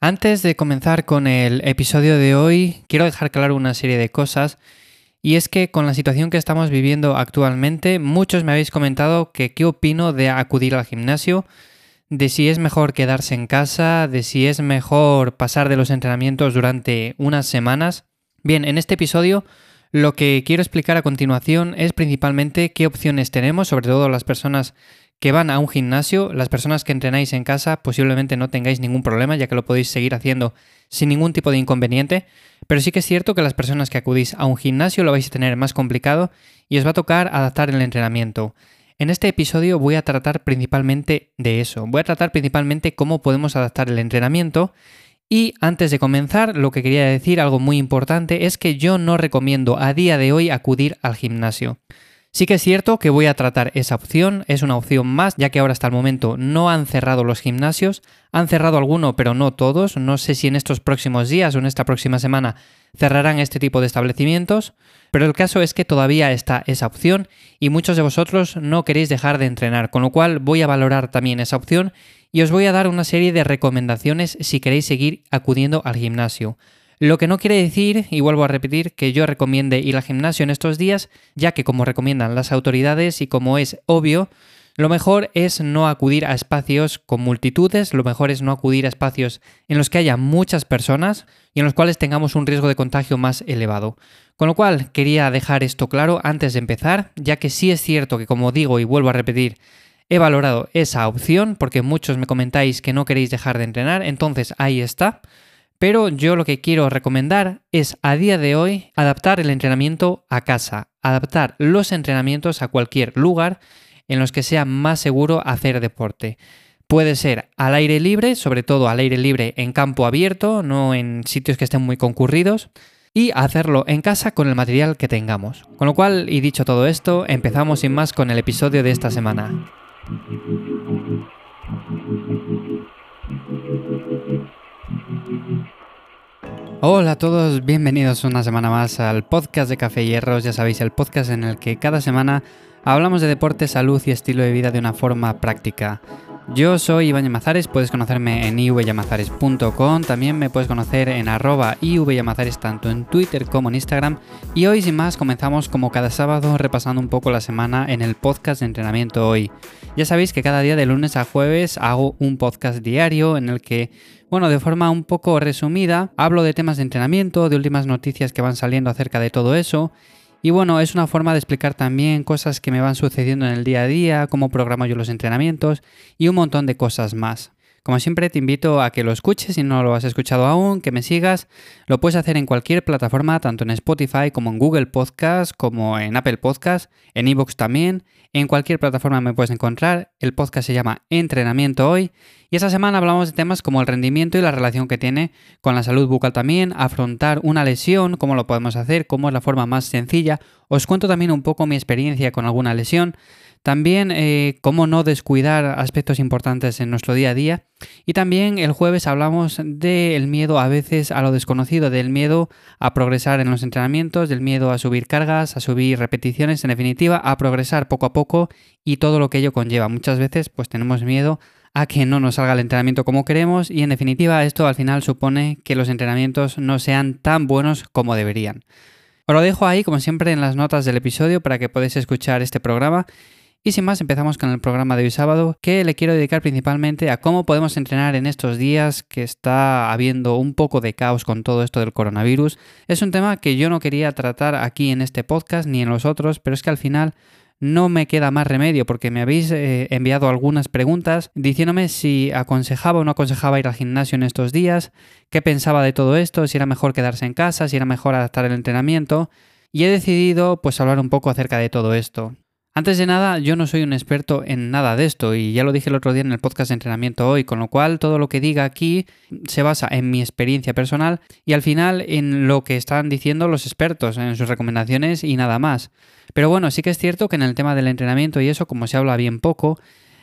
Antes de comenzar con el episodio de hoy, quiero dejar claro una serie de cosas. Y es que con la situación que estamos viviendo actualmente, muchos me habéis comentado que qué opino de acudir al gimnasio, de si es mejor quedarse en casa, de si es mejor pasar de los entrenamientos durante unas semanas. Bien, en este episodio lo que quiero explicar a continuación es principalmente qué opciones tenemos, sobre todo las personas que van a un gimnasio, las personas que entrenáis en casa posiblemente no tengáis ningún problema ya que lo podéis seguir haciendo sin ningún tipo de inconveniente, pero sí que es cierto que las personas que acudís a un gimnasio lo vais a tener más complicado y os va a tocar adaptar el entrenamiento. En este episodio voy a tratar principalmente de eso, voy a tratar principalmente cómo podemos adaptar el entrenamiento y antes de comenzar, lo que quería decir, algo muy importante, es que yo no recomiendo a día de hoy acudir al gimnasio. Sí que es cierto que voy a tratar esa opción, es una opción más, ya que ahora hasta el momento no han cerrado los gimnasios, han cerrado alguno pero no todos, no sé si en estos próximos días o en esta próxima semana cerrarán este tipo de establecimientos, pero el caso es que todavía está esa opción y muchos de vosotros no queréis dejar de entrenar, con lo cual voy a valorar también esa opción y os voy a dar una serie de recomendaciones si queréis seguir acudiendo al gimnasio. Lo que no quiere decir, y vuelvo a repetir, que yo recomiende ir al gimnasio en estos días, ya que como recomiendan las autoridades y como es obvio, lo mejor es no acudir a espacios con multitudes, lo mejor es no acudir a espacios en los que haya muchas personas y en los cuales tengamos un riesgo de contagio más elevado. Con lo cual, quería dejar esto claro antes de empezar, ya que sí es cierto que como digo y vuelvo a repetir, he valorado esa opción porque muchos me comentáis que no queréis dejar de entrenar, entonces ahí está. Pero yo lo que quiero recomendar es a día de hoy adaptar el entrenamiento a casa, adaptar los entrenamientos a cualquier lugar en los que sea más seguro hacer deporte. Puede ser al aire libre, sobre todo al aire libre en campo abierto, no en sitios que estén muy concurridos, y hacerlo en casa con el material que tengamos. Con lo cual, y dicho todo esto, empezamos sin más con el episodio de esta semana. Hola a todos, bienvenidos una semana más al podcast de Café Hierros, ya sabéis, el podcast en el que cada semana hablamos de deporte, salud y estilo de vida de una forma práctica. Yo soy Iván Yamazares, puedes conocerme en ivyamazares.com, también me puedes conocer en arroba ivyamazares tanto en Twitter como en Instagram. Y hoy sin más comenzamos como cada sábado repasando un poco la semana en el podcast de entrenamiento hoy. Ya sabéis que cada día de lunes a jueves hago un podcast diario en el que, bueno, de forma un poco resumida, hablo de temas de entrenamiento, de últimas noticias que van saliendo acerca de todo eso y bueno, es una forma de explicar también cosas que me van sucediendo en el día a día, cómo programo yo los entrenamientos y un montón de cosas más. Como siempre te invito a que lo escuches si no lo has escuchado aún, que me sigas. Lo puedes hacer en cualquier plataforma, tanto en Spotify como en Google Podcast, como en Apple Podcast, en iVoox también. En cualquier plataforma me puedes encontrar. El podcast se llama Entrenamiento Hoy. Y esta semana hablamos de temas como el rendimiento y la relación que tiene con la salud bucal también, afrontar una lesión, cómo lo podemos hacer, cómo es la forma más sencilla. Os cuento también un poco mi experiencia con alguna lesión. También eh, cómo no descuidar aspectos importantes en nuestro día a día. Y también el jueves hablamos del miedo a veces a lo desconocido, del miedo a progresar en los entrenamientos, del miedo a subir cargas, a subir repeticiones, en definitiva, a progresar poco a poco y todo lo que ello conlleva. Muchas veces pues tenemos miedo a que no nos salga el entrenamiento como queremos y en definitiva esto al final supone que los entrenamientos no sean tan buenos como deberían. Os lo dejo ahí como siempre en las notas del episodio para que podáis escuchar este programa y sin más, empezamos con el programa de hoy sábado, que le quiero dedicar principalmente a cómo podemos entrenar en estos días que está habiendo un poco de caos con todo esto del coronavirus. Es un tema que yo no quería tratar aquí en este podcast ni en los otros, pero es que al final no me queda más remedio porque me habéis eh, enviado algunas preguntas diciéndome si aconsejaba o no aconsejaba ir al gimnasio en estos días, qué pensaba de todo esto, si era mejor quedarse en casa, si era mejor adaptar el entrenamiento. Y he decidido pues hablar un poco acerca de todo esto. Antes de nada, yo no soy un experto en nada de esto y ya lo dije el otro día en el podcast de entrenamiento hoy, con lo cual todo lo que diga aquí se basa en mi experiencia personal y al final en lo que están diciendo los expertos, en sus recomendaciones y nada más. Pero bueno, sí que es cierto que en el tema del entrenamiento y eso, como se habla bien poco,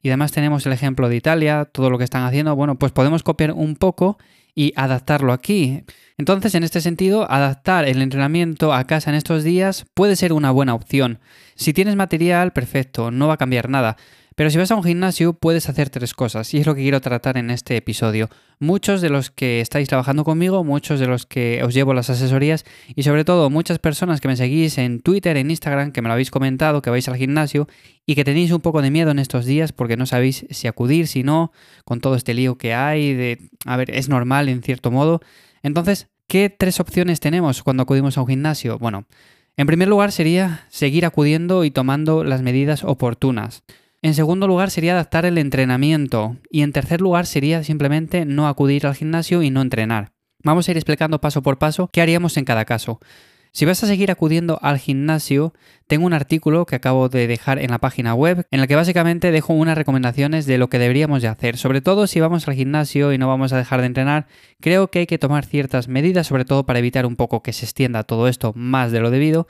y además tenemos el ejemplo de Italia, todo lo que están haciendo, bueno, pues podemos copiar un poco y adaptarlo aquí. Entonces, en este sentido, adaptar el entrenamiento a casa en estos días puede ser una buena opción. Si tienes material, perfecto, no va a cambiar nada. Pero si vas a un gimnasio puedes hacer tres cosas y es lo que quiero tratar en este episodio. Muchos de los que estáis trabajando conmigo, muchos de los que os llevo las asesorías y sobre todo muchas personas que me seguís en Twitter, en Instagram, que me lo habéis comentado, que vais al gimnasio y que tenéis un poco de miedo en estos días porque no sabéis si acudir, si no, con todo este lío que hay, de, a ver, es normal en cierto modo. Entonces, ¿qué tres opciones tenemos cuando acudimos a un gimnasio? Bueno, en primer lugar sería seguir acudiendo y tomando las medidas oportunas. En segundo lugar sería adaptar el entrenamiento. Y en tercer lugar sería simplemente no acudir al gimnasio y no entrenar. Vamos a ir explicando paso por paso qué haríamos en cada caso. Si vas a seguir acudiendo al gimnasio, tengo un artículo que acabo de dejar en la página web en el que básicamente dejo unas recomendaciones de lo que deberíamos de hacer. Sobre todo si vamos al gimnasio y no vamos a dejar de entrenar, creo que hay que tomar ciertas medidas, sobre todo para evitar un poco que se extienda todo esto más de lo debido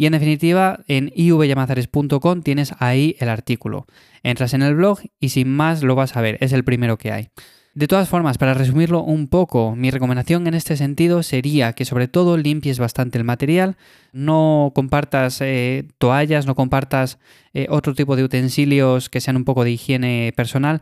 y en definitiva, en ivyamazares.com tienes ahí el artículo. Entras en el blog y sin más lo vas a ver, es el primero que hay. De todas formas, para resumirlo un poco, mi recomendación en este sentido sería que sobre todo limpies bastante el material, no compartas eh, toallas, no compartas eh, otro tipo de utensilios que sean un poco de higiene personal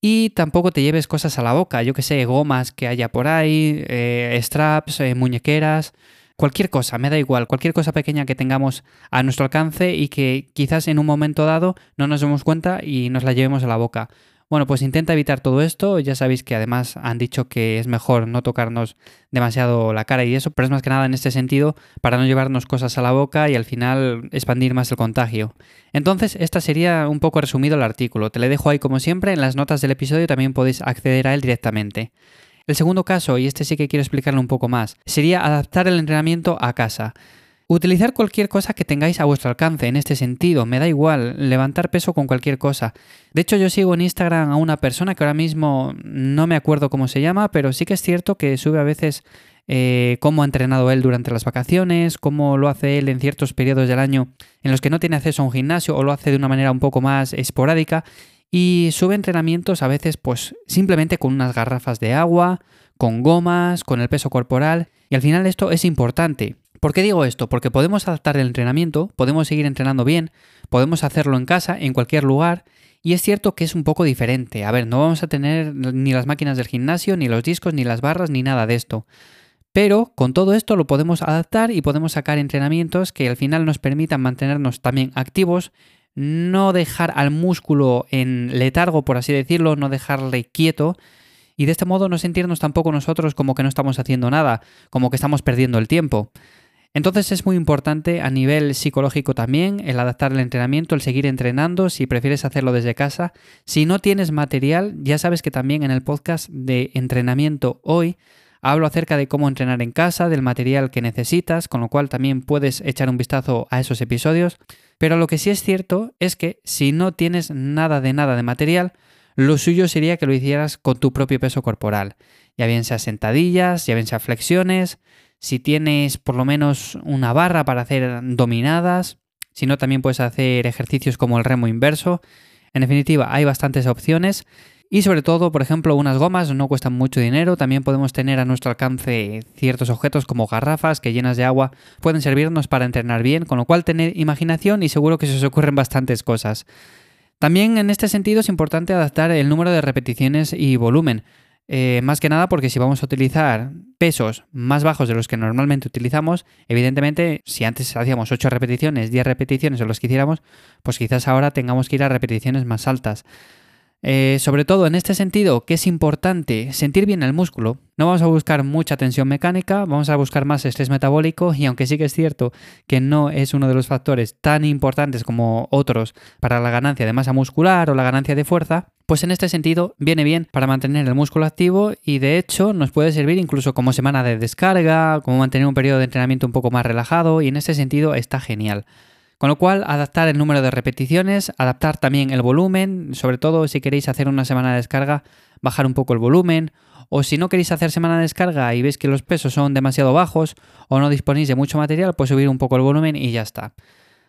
y tampoco te lleves cosas a la boca, yo que sé, gomas que haya por ahí, eh, straps, muñequeras, cualquier cosa, me da igual, cualquier cosa pequeña que tengamos a nuestro alcance y que quizás en un momento dado no nos demos cuenta y nos la llevemos a la boca. Bueno, pues intenta evitar todo esto. Ya sabéis que además han dicho que es mejor no tocarnos demasiado la cara y eso, pero es más que nada en este sentido para no llevarnos cosas a la boca y al final expandir más el contagio. Entonces, esta sería un poco resumido el artículo. Te le dejo ahí como siempre. En las notas del episodio también podéis acceder a él directamente. El segundo caso, y este sí que quiero explicarlo un poco más, sería adaptar el entrenamiento a casa. Utilizar cualquier cosa que tengáis a vuestro alcance en este sentido, me da igual, levantar peso con cualquier cosa. De hecho, yo sigo en Instagram a una persona que ahora mismo no me acuerdo cómo se llama, pero sí que es cierto que sube a veces eh, cómo ha entrenado él durante las vacaciones, cómo lo hace él en ciertos periodos del año en los que no tiene acceso a un gimnasio o lo hace de una manera un poco más esporádica y sube entrenamientos a veces pues simplemente con unas garrafas de agua, con gomas, con el peso corporal y al final esto es importante. ¿Por qué digo esto? Porque podemos adaptar el entrenamiento, podemos seguir entrenando bien, podemos hacerlo en casa, en cualquier lugar y es cierto que es un poco diferente. A ver, no vamos a tener ni las máquinas del gimnasio, ni los discos, ni las barras, ni nada de esto. Pero con todo esto lo podemos adaptar y podemos sacar entrenamientos que al final nos permitan mantenernos también activos, no dejar al músculo en letargo, por así decirlo, no dejarle quieto y de este modo no sentirnos tampoco nosotros como que no estamos haciendo nada, como que estamos perdiendo el tiempo. Entonces es muy importante a nivel psicológico también el adaptar el entrenamiento, el seguir entrenando, si prefieres hacerlo desde casa. Si no tienes material, ya sabes que también en el podcast de entrenamiento hoy Hablo acerca de cómo entrenar en casa, del material que necesitas, con lo cual también puedes echar un vistazo a esos episodios. Pero lo que sí es cierto es que si no tienes nada de nada de material, lo suyo sería que lo hicieras con tu propio peso corporal. Ya bien sea sentadillas, ya bien sea flexiones, si tienes por lo menos una barra para hacer dominadas, si no también puedes hacer ejercicios como el remo inverso. En definitiva, hay bastantes opciones. Y sobre todo, por ejemplo, unas gomas no cuestan mucho dinero, también podemos tener a nuestro alcance ciertos objetos como garrafas que llenas de agua pueden servirnos para entrenar bien, con lo cual tener imaginación y seguro que se os ocurren bastantes cosas. También en este sentido es importante adaptar el número de repeticiones y volumen. Eh, más que nada porque si vamos a utilizar pesos más bajos de los que normalmente utilizamos, evidentemente si antes hacíamos 8 repeticiones, 10 repeticiones o los que hiciéramos, pues quizás ahora tengamos que ir a repeticiones más altas. Eh, sobre todo en este sentido, que es importante sentir bien el músculo. No vamos a buscar mucha tensión mecánica, vamos a buscar más estrés metabólico y aunque sí que es cierto que no es uno de los factores tan importantes como otros para la ganancia de masa muscular o la ganancia de fuerza, pues en este sentido viene bien para mantener el músculo activo y de hecho nos puede servir incluso como semana de descarga, como mantener un periodo de entrenamiento un poco más relajado y en este sentido está genial. Con lo cual, adaptar el número de repeticiones, adaptar también el volumen, sobre todo si queréis hacer una semana de descarga, bajar un poco el volumen, o si no queréis hacer semana de descarga y veis que los pesos son demasiado bajos o no disponéis de mucho material, pues subir un poco el volumen y ya está.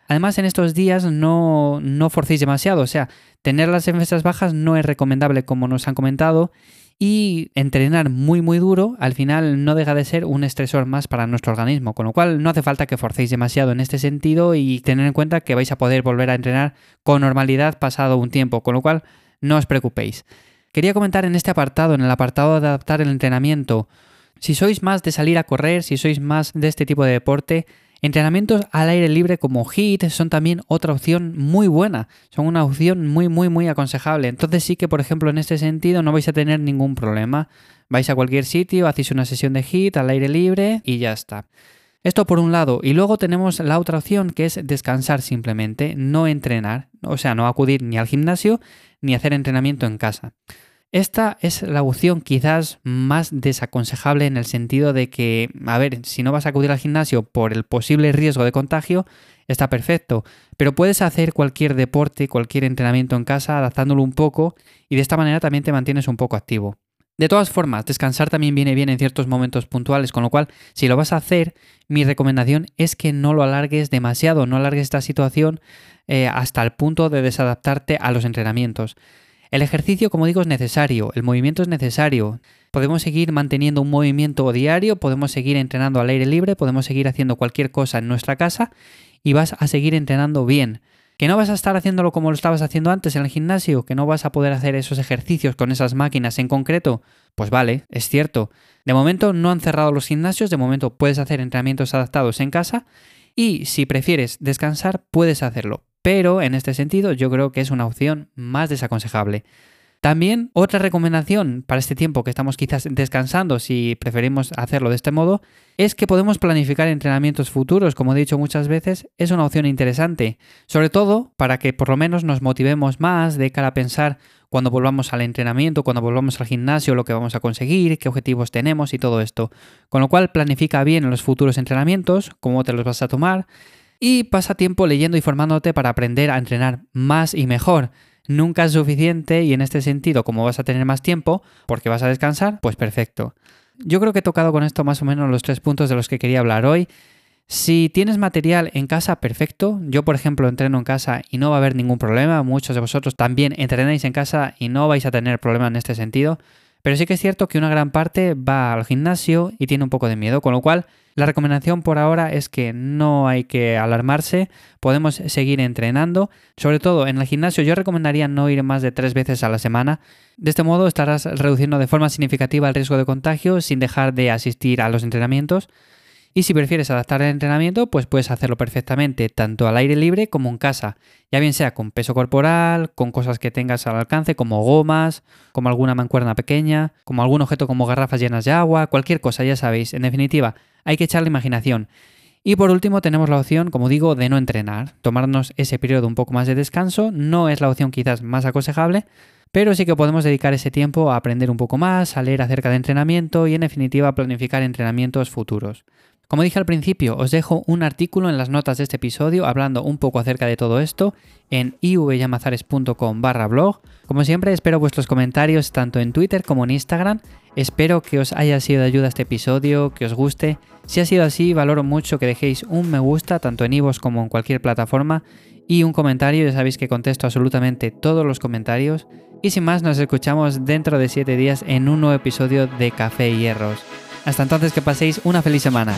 Además, en estos días no, no forcéis demasiado, o sea, tener las defensas bajas no es recomendable como nos han comentado y entrenar muy muy duro al final no deja de ser un estresor más para nuestro organismo, con lo cual no hace falta que forcéis demasiado en este sentido y tener en cuenta que vais a poder volver a entrenar con normalidad pasado un tiempo, con lo cual no os preocupéis. Quería comentar en este apartado, en el apartado de adaptar el entrenamiento, si sois más de salir a correr, si sois más de este tipo de deporte, Entrenamientos al aire libre como HIIT son también otra opción muy buena, son una opción muy muy muy aconsejable. Entonces sí que por ejemplo en este sentido no vais a tener ningún problema. Vais a cualquier sitio, hacéis una sesión de HIIT al aire libre y ya está. Esto por un lado. Y luego tenemos la otra opción que es descansar simplemente, no entrenar. O sea, no acudir ni al gimnasio ni hacer entrenamiento en casa. Esta es la opción quizás más desaconsejable en el sentido de que, a ver, si no vas a acudir al gimnasio por el posible riesgo de contagio, está perfecto, pero puedes hacer cualquier deporte, cualquier entrenamiento en casa adaptándolo un poco y de esta manera también te mantienes un poco activo. De todas formas, descansar también viene bien en ciertos momentos puntuales, con lo cual, si lo vas a hacer, mi recomendación es que no lo alargues demasiado, no alargues esta situación eh, hasta el punto de desadaptarte a los entrenamientos. El ejercicio, como digo, es necesario, el movimiento es necesario. Podemos seguir manteniendo un movimiento diario, podemos seguir entrenando al aire libre, podemos seguir haciendo cualquier cosa en nuestra casa y vas a seguir entrenando bien. Que no vas a estar haciéndolo como lo estabas haciendo antes en el gimnasio, que no vas a poder hacer esos ejercicios con esas máquinas en concreto, pues vale, es cierto. De momento no han cerrado los gimnasios, de momento puedes hacer entrenamientos adaptados en casa y si prefieres descansar, puedes hacerlo pero en este sentido yo creo que es una opción más desaconsejable. También otra recomendación para este tiempo que estamos quizás descansando, si preferimos hacerlo de este modo, es que podemos planificar entrenamientos futuros, como he dicho muchas veces, es una opción interesante, sobre todo para que por lo menos nos motivemos más de cara a pensar cuando volvamos al entrenamiento, cuando volvamos al gimnasio, lo que vamos a conseguir, qué objetivos tenemos y todo esto. Con lo cual planifica bien los futuros entrenamientos, cómo te los vas a tomar, y pasa tiempo leyendo y formándote para aprender a entrenar más y mejor. Nunca es suficiente y en este sentido, como vas a tener más tiempo porque vas a descansar, pues perfecto. Yo creo que he tocado con esto más o menos los tres puntos de los que quería hablar hoy. Si tienes material en casa, perfecto. Yo, por ejemplo, entreno en casa y no va a haber ningún problema. Muchos de vosotros también entrenáis en casa y no vais a tener problema en este sentido. Pero sí que es cierto que una gran parte va al gimnasio y tiene un poco de miedo, con lo cual la recomendación por ahora es que no hay que alarmarse, podemos seguir entrenando. Sobre todo en el gimnasio yo recomendaría no ir más de tres veces a la semana. De este modo estarás reduciendo de forma significativa el riesgo de contagio sin dejar de asistir a los entrenamientos. Y si prefieres adaptar el entrenamiento, pues puedes hacerlo perfectamente tanto al aire libre como en casa, ya bien sea con peso corporal, con cosas que tengas al alcance como gomas, como alguna mancuerna pequeña, como algún objeto como garrafas llenas de agua, cualquier cosa, ya sabéis. En definitiva, hay que echar la imaginación. Y por último tenemos la opción, como digo, de no entrenar, tomarnos ese periodo un poco más de descanso, no es la opción quizás más aconsejable, pero sí que podemos dedicar ese tiempo a aprender un poco más, a leer acerca de entrenamiento y en definitiva planificar entrenamientos futuros. Como dije al principio, os dejo un artículo en las notas de este episodio hablando un poco acerca de todo esto en ivyamazares.com barra blog. Como siempre, espero vuestros comentarios tanto en Twitter como en Instagram. Espero que os haya sido de ayuda este episodio, que os guste. Si ha sido así, valoro mucho que dejéis un me gusta tanto en iVoox como en cualquier plataforma y un comentario. Ya sabéis que contesto absolutamente todos los comentarios. Y sin más, nos escuchamos dentro de 7 días en un nuevo episodio de Café y Hierros. Hasta entonces que paséis una feliz semana.